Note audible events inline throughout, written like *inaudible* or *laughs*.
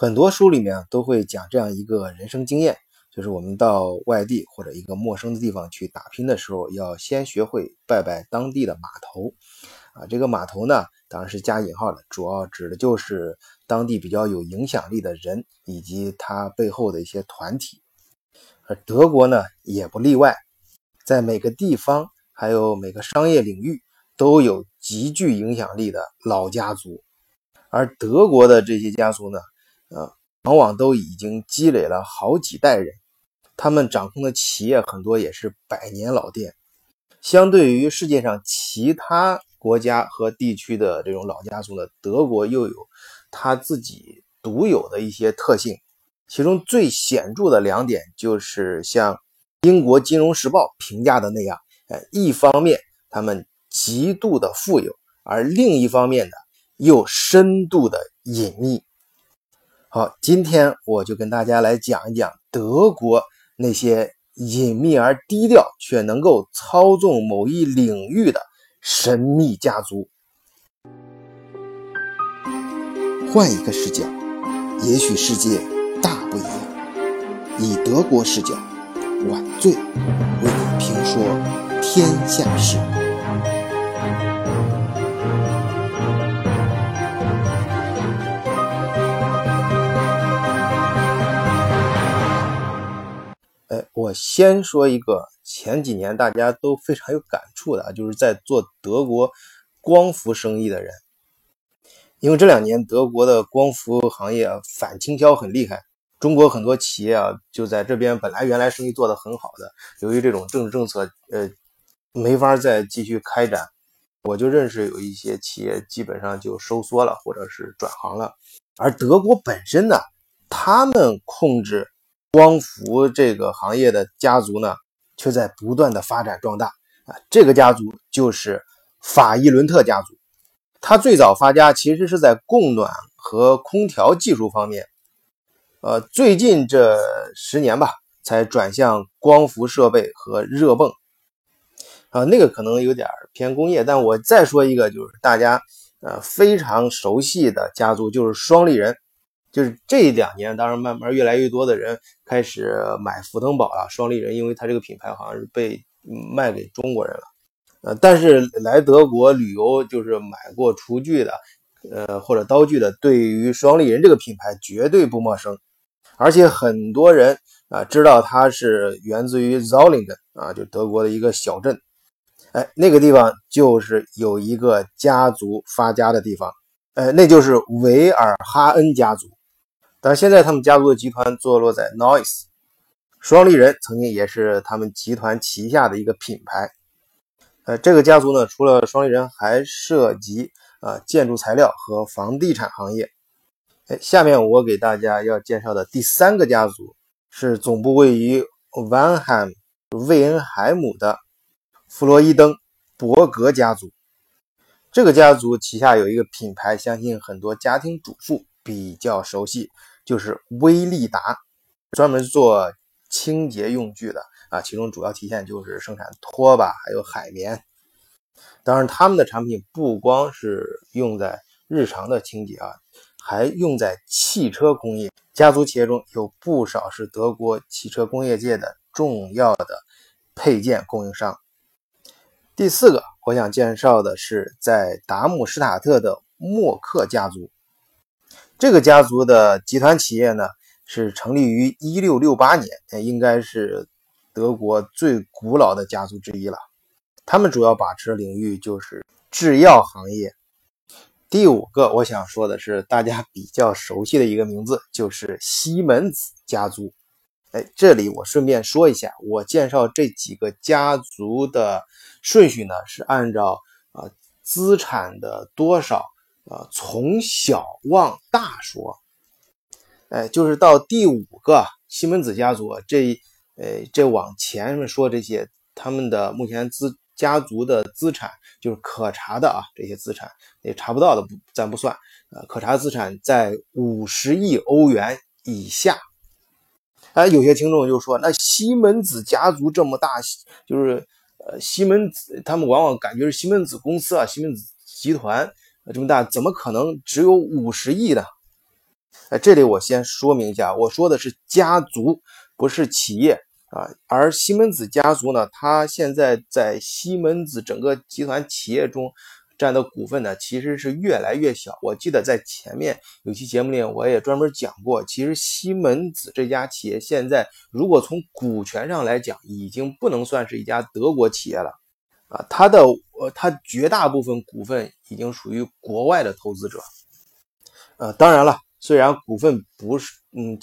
很多书里面都会讲这样一个人生经验，就是我们到外地或者一个陌生的地方去打拼的时候，要先学会拜拜当地的码头。啊，这个码头呢，当然是加引号的，主要指的就是当地比较有影响力的人以及他背后的一些团体。而德国呢，也不例外，在每个地方还有每个商业领域都有极具影响力的老家族，而德国的这些家族呢。啊，往往都已经积累了好几代人，他们掌控的企业很多也是百年老店。相对于世界上其他国家和地区的这种老家族呢，德国又有他自己独有的一些特性。其中最显著的两点就是像英国金融时报评价的那样，哎，一方面他们极度的富有，而另一方面呢又深度的隐秘。好，今天我就跟大家来讲一讲德国那些隐秘而低调却能够操纵某一领域的神秘家族。换一个视角，也许世界大不一样。以德国视角，晚醉为你评说天下事。我先说一个前几年大家都非常有感触的啊，就是在做德国光伏生意的人，因为这两年德国的光伏行业反倾销很厉害，中国很多企业啊就在这边本来原来生意做得很好的，由于这种政治政策，呃，没法再继续开展，我就认识有一些企业基本上就收缩了或者是转行了，而德国本身呢，他们控制。光伏这个行业的家族呢，却在不断的发展壮大啊！这个家族就是法伊伦特家族。他最早发家其实是在供暖和空调技术方面，呃，最近这十年吧，才转向光伏设备和热泵啊。那个可能有点偏工业，但我再说一个，就是大家呃非常熟悉的家族，就是双立人。就是这两年，当然慢慢越来越多的人开始买福腾宝了，双立人，因为它这个品牌好像是被卖给中国人了。呃，但是来德国旅游就是买过厨具的，呃或者刀具的，对于双立人这个品牌绝对不陌生。而且很多人啊知道它是源自于 Zollingen 啊，就德国的一个小镇。哎，那个地方就是有一个家族发家的地方，呃，那就是维尔哈恩家族。但现在他们家族的集团坐落在 Noise，双立人曾经也是他们集团旗下的一个品牌。呃，这个家族呢，除了双立人，还涉及啊建筑材料和房地产行业。哎，下面我给大家要介绍的第三个家族是总部位于 Vanheim 魏恩海姆的弗洛伊登伯格家族。这个家族旗下有一个品牌，相信很多家庭主妇比较熟悉。就是威利达，专门做清洁用具的啊，其中主要体现就是生产拖把还有海绵。当然，他们的产品不光是用在日常的清洁啊，还用在汽车工业。家族企业中有不少是德国汽车工业界的重要的配件供应商。第四个，我想介绍的是在达姆施塔特的默克家族。这个家族的集团企业呢，是成立于一六六八年，应该是德国最古老的家族之一了。他们主要把持的领域就是制药行业。第五个我想说的是，大家比较熟悉的一个名字，就是西门子家族。哎，这里我顺便说一下，我介绍这几个家族的顺序呢，是按照啊资产的多少。啊，从小往大说，哎，就是到第五个西门子家族这，呃，这往前面说这些，他们的目前资家族的资产就是可查的啊，这些资产也查不到的不咱不算，呃，可查资产在五十亿欧元以下。哎，有些听众就说，那西门子家族这么大，就是呃，西门子他们往往感觉是西门子公司啊，西门子集团。这么大，怎么可能只有五十亿呢？哎，这里我先说明一下，我说的是家族，不是企业啊。而西门子家族呢，它现在在西门子整个集团企业中占的股份呢，其实是越来越小。我记得在前面有期节目里，我也专门讲过，其实西门子这家企业现在如果从股权上来讲，已经不能算是一家德国企业了啊。它的呃，它绝大部分股份已经属于国外的投资者。呃，当然了。虽然股份不是，嗯，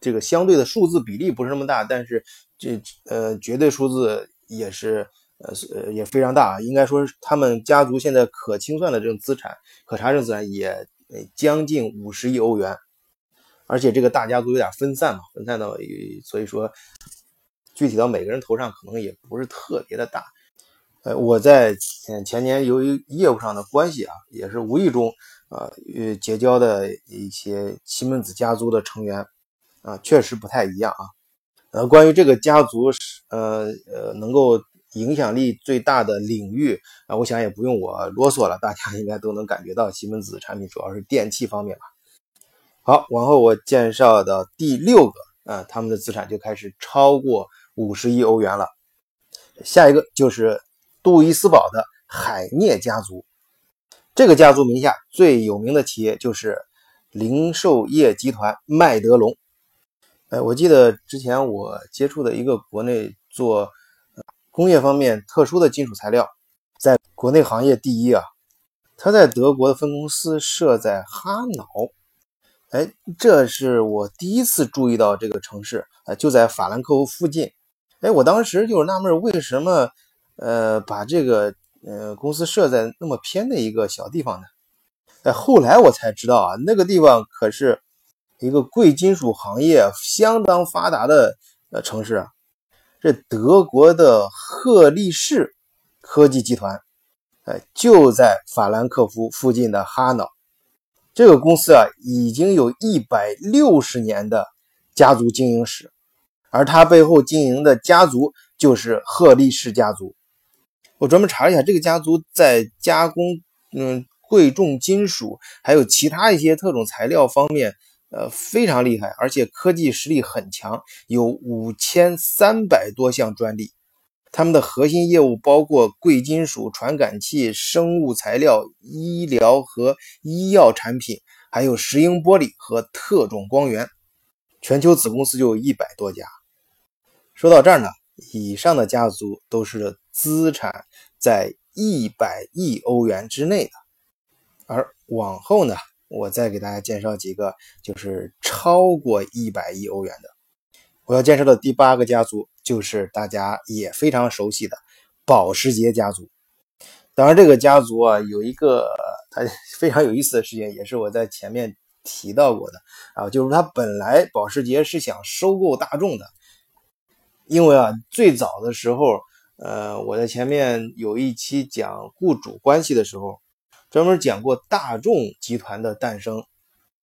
这个相对的数字比例不是那么大，但是这呃绝对数字也是呃呃也非常大。应该说，他们家族现在可清算的这种资产、可查证资产也将近五十亿欧元，而且这个大家族有点分散嘛，分散到，所以说具体到每个人头上可能也不是特别的大。呃，我在前前年由于业务上的关系啊，也是无意中。啊，与结交的一些西门子家族的成员啊，确实不太一样啊。呃，关于这个家族是呃呃能够影响力最大的领域啊，我想也不用我啰嗦了，大家应该都能感觉到西门子产品主要是电器方面吧。好，往后我介绍的第六个啊，他们的资产就开始超过五十亿欧元了。下一个就是杜伊斯堡的海涅家族。这个家族名下最有名的企业就是零售业集团麦德龙。哎，我记得之前我接触的一个国内做工业方面特殊的金属材料，在国内行业第一啊。他在德国的分公司设在哈瑙。哎，这是我第一次注意到这个城市啊，就在法兰克福附近。哎，我当时就是纳闷，为什么呃把这个。呃，公司设在那么偏的一个小地方呢？哎，后来我才知道啊，那个地方可是一个贵金属行业相当发达的呃城市啊。这德国的赫利士科技集团，哎，就在法兰克福附近的哈瑙。这个公司啊，已经有一百六十年的家族经营史，而它背后经营的家族就是赫利士家族。我专门查了一下，这个家族在加工，嗯，贵重金属还有其他一些特种材料方面，呃，非常厉害，而且科技实力很强，有五千三百多项专利。他们的核心业务包括贵金属、传感器、生物材料、医疗和医药产品，还有石英玻璃和特种光源。全球子公司就有一百多家。说到这儿呢，以上的家族都是。资产在一百亿欧元之内的，而往后呢，我再给大家介绍几个就是超过一百亿欧元的。我要介绍的第八个家族就是大家也非常熟悉的保时捷家族。当然，这个家族啊有一个它 *laughs* 非常有意思的事情，也是我在前面提到过的啊，就是它本来保时捷是想收购大众的，因为啊最早的时候。呃，我在前面有一期讲雇主关系的时候，专门讲过大众集团的诞生。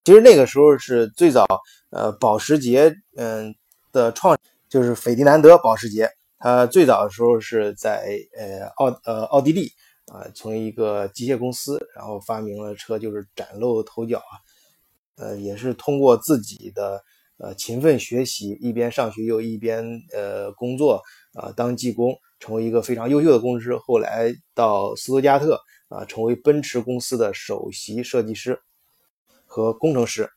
其实那个时候是最早，呃，保时捷，嗯的创就是斐迪南德保时捷，他最早的时候是在呃奥呃奥地利啊，从一个机械公司，然后发明了车，就是崭露头角啊，呃，也是通过自己的呃勤奋学习，一边上学又一边呃工作啊，当技工。成为一个非常优秀的工程师，后来到斯图加特啊，成为奔驰公司的首席设计师和工程师。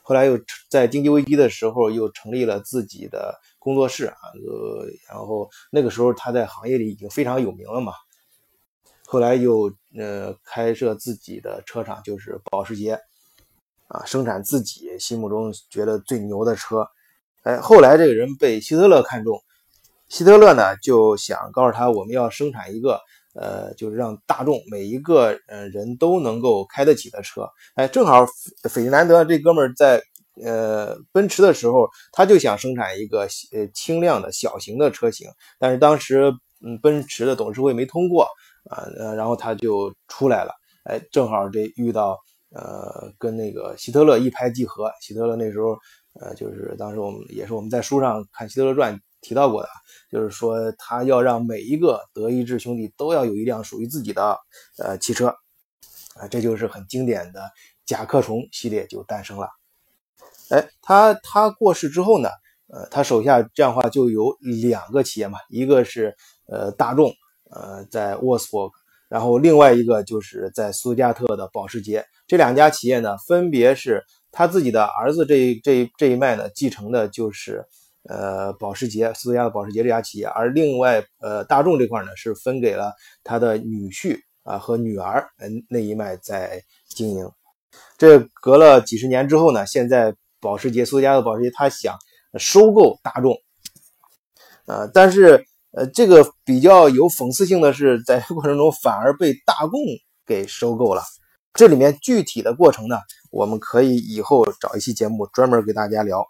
后来又在经济危机的时候，又成立了自己的工作室啊，呃，然后那个时候他在行业里已经非常有名了嘛。后来又呃开设自己的车厂，就是保时捷啊，生产自己心目中觉得最牛的车。哎，后来这个人被希特勒看中。希特勒呢就想告诉他，我们要生产一个，呃，就是让大众每一个呃人都能够开得起的车。哎，正好斐迪南德这哥们儿在呃奔驰的时候，他就想生产一个呃轻量的小型的车型，但是当时嗯奔驰的董事会没通过啊，呃，然后他就出来了。哎，正好这遇到呃跟那个希特勒一拍即合。希特勒那时候呃就是当时我们也是我们在书上看希特勒传。提到过的，就是说他要让每一个德意志兄弟都要有一辆属于自己的呃汽车，啊，这就是很经典的甲壳虫系列就诞生了。哎他他过世之后呢，呃，他手下这样的话就有两个企业嘛，一个是呃大众，呃，在沃斯伯格，然后另外一个就是在苏加特的保时捷。这两家企业呢，分别是他自己的儿子这这这一脉呢继承的就是呃保时捷，斯图加特保时捷这家企业，而另外呃大众这块呢是分给了他的女婿啊和女儿，嗯那一脉在经营。这隔了几十年之后呢，现在保时捷苏加的保时捷他想收购大众，呃，但是呃这个比较有讽刺性的是，在过程中反而被大众给收购了。这里面具体的过程呢，我们可以以后找一期节目专门给大家聊。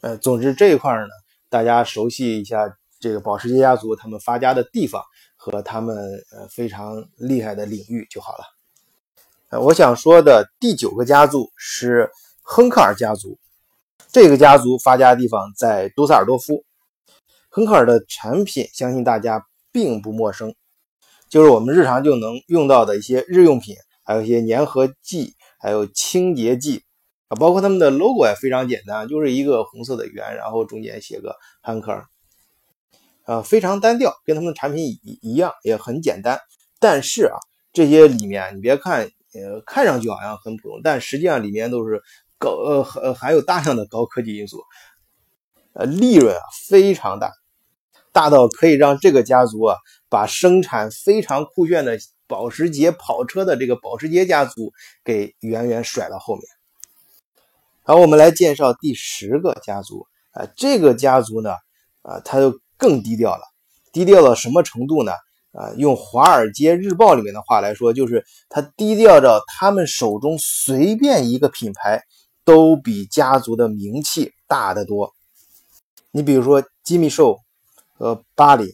呃，总之这一块呢，大家熟悉一下这个保时捷家族他们发家的地方和他们呃非常厉害的领域就好了。呃，我想说的第九个家族是亨克尔家族。这个家族发家的地方在杜塞尔多夫。亨克尔的产品相信大家并不陌生，就是我们日常就能用到的一些日用品。还有一些粘合剂，还有清洁剂啊，包括他们的 logo 也非常简单，就是一个红色的圆，然后中间写个汉克尔，啊，非常单调，跟他们的产品一一样，也很简单。但是啊，这些里面你别看，呃，看上去好像很普通，但实际上里面都是高呃含含有大量的高科技因素，呃，利润啊非常大，大到可以让这个家族啊把生产非常酷炫的。保时捷跑车的这个保时捷家族给远远甩到后面。好，我们来介绍第十个家族啊，这个家族呢，啊，它就更低调了，低调到什么程度呢？啊，用《华尔街日报》里面的话来说，就是它低调到他们手中随便一个品牌都比家族的名气大得多。你比如说吉米兽和巴黎，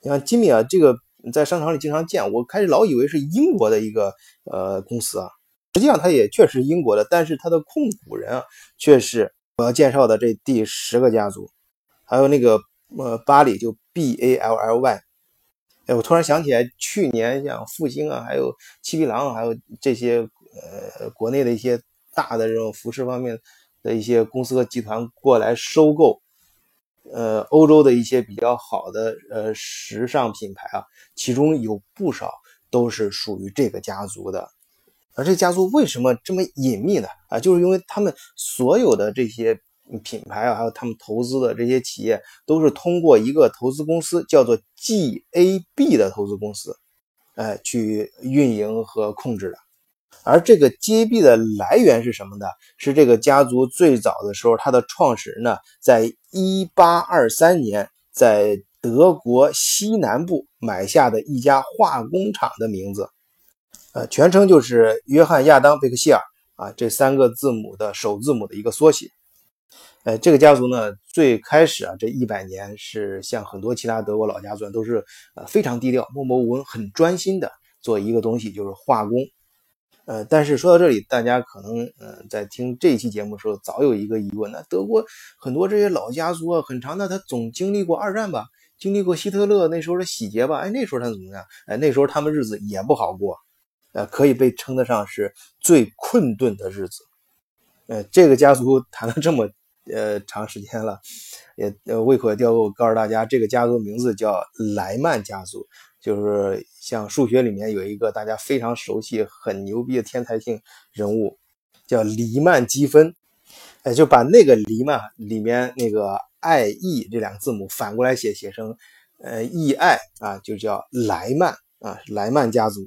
你看吉米啊，这个。在商场里经常见，我开始老以为是英国的一个呃公司啊，实际上它也确实英国的，但是它的控股人啊却是我要介绍的这第十个家族，还有那个呃巴里就 B A L L Y，哎，我突然想起来，去年像复兴啊，还有七匹狼，还有这些呃国内的一些大的这种服饰方面的一些公司和集团过来收购。呃，欧洲的一些比较好的呃时尚品牌啊，其中有不少都是属于这个家族的。而这家族为什么这么隐秘呢？啊，就是因为他们所有的这些品牌啊，还有他们投资的这些企业，都是通过一个投资公司叫做 GAB 的投资公司，哎，去运营和控制的。而这个 GAB 的来源是什么呢？是这个家族最早的时候，它的创始人呢，在1823年在德国西南部买下的一家化工厂的名字，呃，全称就是约翰亚当贝克希尔啊，这三个字母的首字母的一个缩写。呃，这个家族呢，最开始啊，这一百年是像很多其他德国老家族都是呃非常低调、默默无闻、很专心的做一个东西，就是化工。呃，但是说到这里，大家可能嗯，在听这一期节目的时候，早有一个疑问：那德国很多这些老家族啊，很长的，他总经历过二战吧，经历过希特勒那时候的洗劫吧？哎，那时候他怎么样？哎，那时候他们日子也不好过，呃，可以被称得上是最困顿的日子。呃，这个家族谈了这么呃长时间了，也呃胃口也吊够，告诉大家，这个家族名字叫莱曼家族。就是像数学里面有一个大家非常熟悉、很牛逼的天才性人物，叫黎曼积分，哎，就把那个黎曼里面那个 I E 这两个字母反过来写，写成呃 E I 啊，就叫莱曼啊，莱曼家族。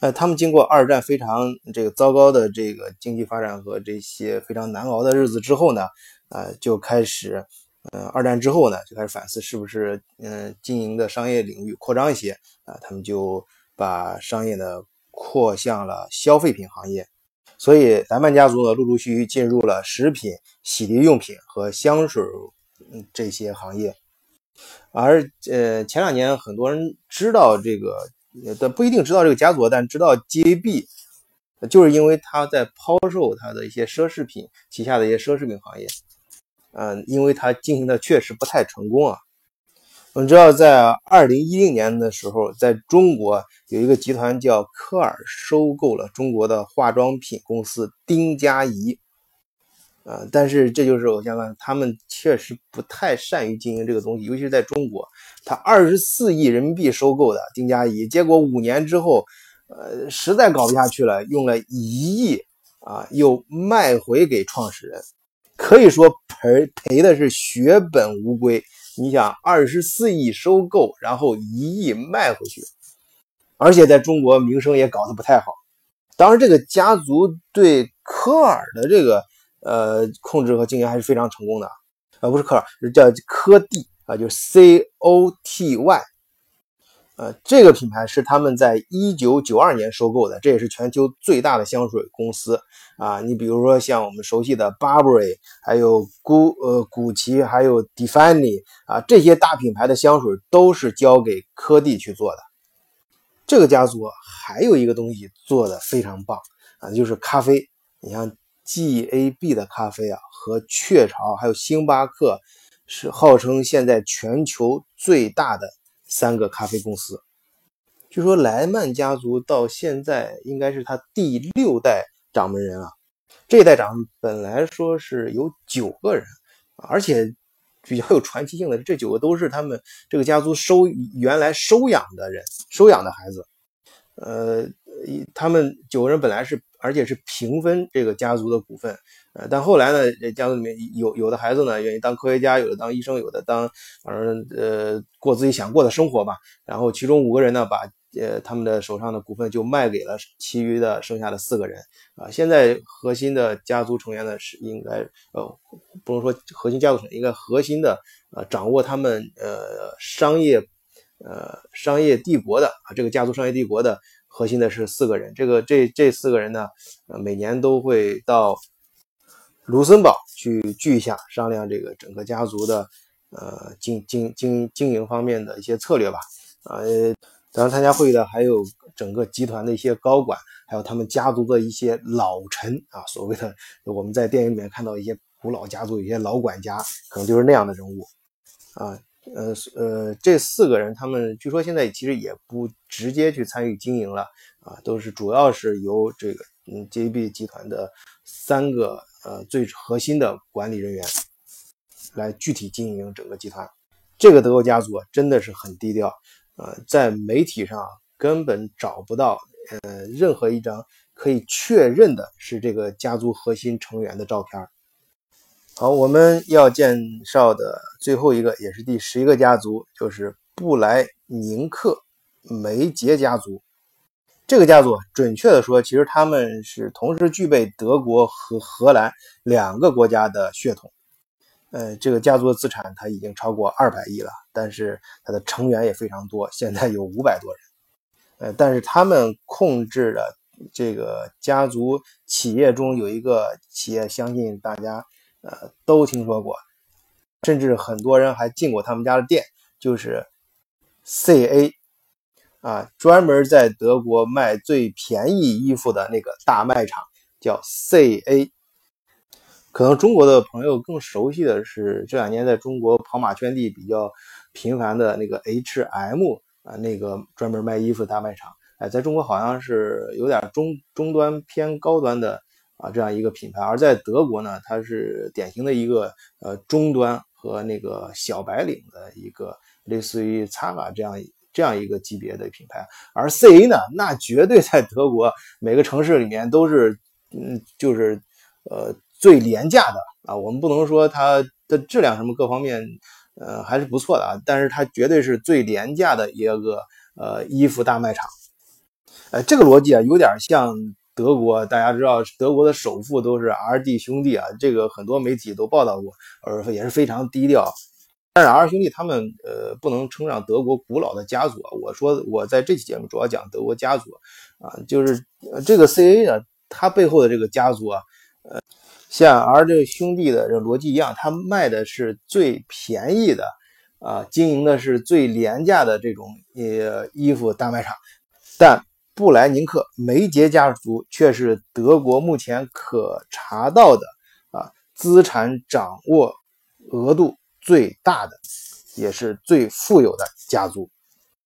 呃，他们经过二战非常这个糟糕的这个经济发展和这些非常难熬的日子之后呢，呃，就开始。嗯，二战之后呢，就开始反思是不是嗯经营的商业领域扩张一些啊，他们就把商业呢扩向了消费品行业，所以莱曼家族呢陆陆续续进入了食品、洗涤用品和香水嗯这些行业，而呃前两年很多人知道这个，但不一定知道这个家族，但知道 GAB，就是因为他在抛售他的一些奢侈品旗下的一些奢侈品行业。嗯，因为他经营的确实不太成功啊。我们知道，在二零一零年的时候，在中国有一个集团叫科尔收购了中国的化妆品公司丁佳怡。啊，但是这就是我想讲，他们确实不太善于经营这个东西，尤其是在中国，他二十四亿人民币收购的丁家怡，结果五年之后，呃，实在搞不下去了，用了一亿啊，又卖回给创始人，可以说赔赔的是血本无归。你想，二十四亿收购，然后一亿卖回去，而且在中国名声也搞得不太好。当然，这个家族对科尔的这个。呃，控制和经营还是非常成功的，呃，不是科尔，是叫科蒂啊，就是 C O T Y，呃，这个品牌是他们在一九九二年收购的，这也是全球最大的香水公司啊。你比如说像我们熟悉的 Burberry，还有古呃古奇，还有 d e f i n e 啊，这些大品牌的香水都是交给科蒂去做的。这个家族还有一个东西做的非常棒啊，就是咖啡，你像。G A B 的咖啡啊，和雀巢还有星巴克是号称现在全球最大的三个咖啡公司。据说莱曼家族到现在应该是他第六代掌门人啊。这一代掌本来说是有九个人，而且比较有传奇性的，这九个都是他们这个家族收原来收养的人，收养的孩子。呃，他们九个人本来是。而且是平分这个家族的股份，呃，但后来呢，这家族里面有有的孩子呢愿意当科学家，有的当医生，有的当反正呃过自己想过的生活吧。然后其中五个人呢，把呃他们的手上的股份就卖给了其余的剩下的四个人啊。现在核心的家族成员呢是应该呃不能说核心家族成员，应该核心的呃掌握他们呃商业呃商业帝国的啊这个家族商业帝国的。核心的是四个人，这个这这四个人呢，呃，每年都会到卢森堡去聚一下，商量这个整个家族的呃经经经经营方面的一些策略吧。啊，当然参加会议的还有整个集团的一些高管，还有他们家族的一些老臣啊，所谓的我们在电影里面看到一些古老家族，一些老管家，可能就是那样的人物啊。呃呃，这四个人，他们据说现在其实也不直接去参与经营了啊，都是主要是由这个嗯 JB 集团的三个呃最核心的管理人员来具体经营整个集团。这个德国家族真的是很低调，呃，在媒体上根本找不到呃任何一张可以确认的是这个家族核心成员的照片。好，我们要介绍的最后一个，也是第十一个家族，就是布莱宁克梅杰家族。这个家族，准确的说，其实他们是同时具备德国和荷兰两个国家的血统。呃，这个家族的资产它已经超过二百亿了，但是它的成员也非常多，现在有五百多人。呃，但是他们控制的这个家族企业中有一个企业，相信大家。呃，都听说过，甚至很多人还进过他们家的店，就是 CA 啊，专门在德国卖最便宜衣服的那个大卖场叫 CA。可能中国的朋友更熟悉的是这两年在中国跑马圈地比较频繁的那个 HM 啊，那个专门卖衣服的大卖场。哎，在中国好像是有点中中端偏高端的。啊，这样一个品牌，而在德国呢，它是典型的一个呃中端和那个小白领的一个类似于 Zara 这样这样一个级别的品牌，而 CA 呢，那绝对在德国每个城市里面都是嗯，就是呃最廉价的啊。我们不能说它的质量什么各方面呃还是不错的啊，但是它绝对是最廉价的一个呃衣服大卖场。呃，这个逻辑啊，有点像。德国，大家知道，德国的首富都是 R D 兄弟啊，这个很多媒体都报道过，而也是非常低调。但是 R 兄弟他们，呃，不能称上德国古老的家族啊。我说我在这期节目主要讲德国家族啊，就是这个 C A 呢，它背后的这个家族啊，呃，像 R 这个兄弟的这逻辑一样，他卖的是最便宜的啊，经营的是最廉价的这种呃衣服大卖场，但。布莱宁克梅杰家族却是德国目前可查到的啊资产掌握额度最大的，也是最富有的家族。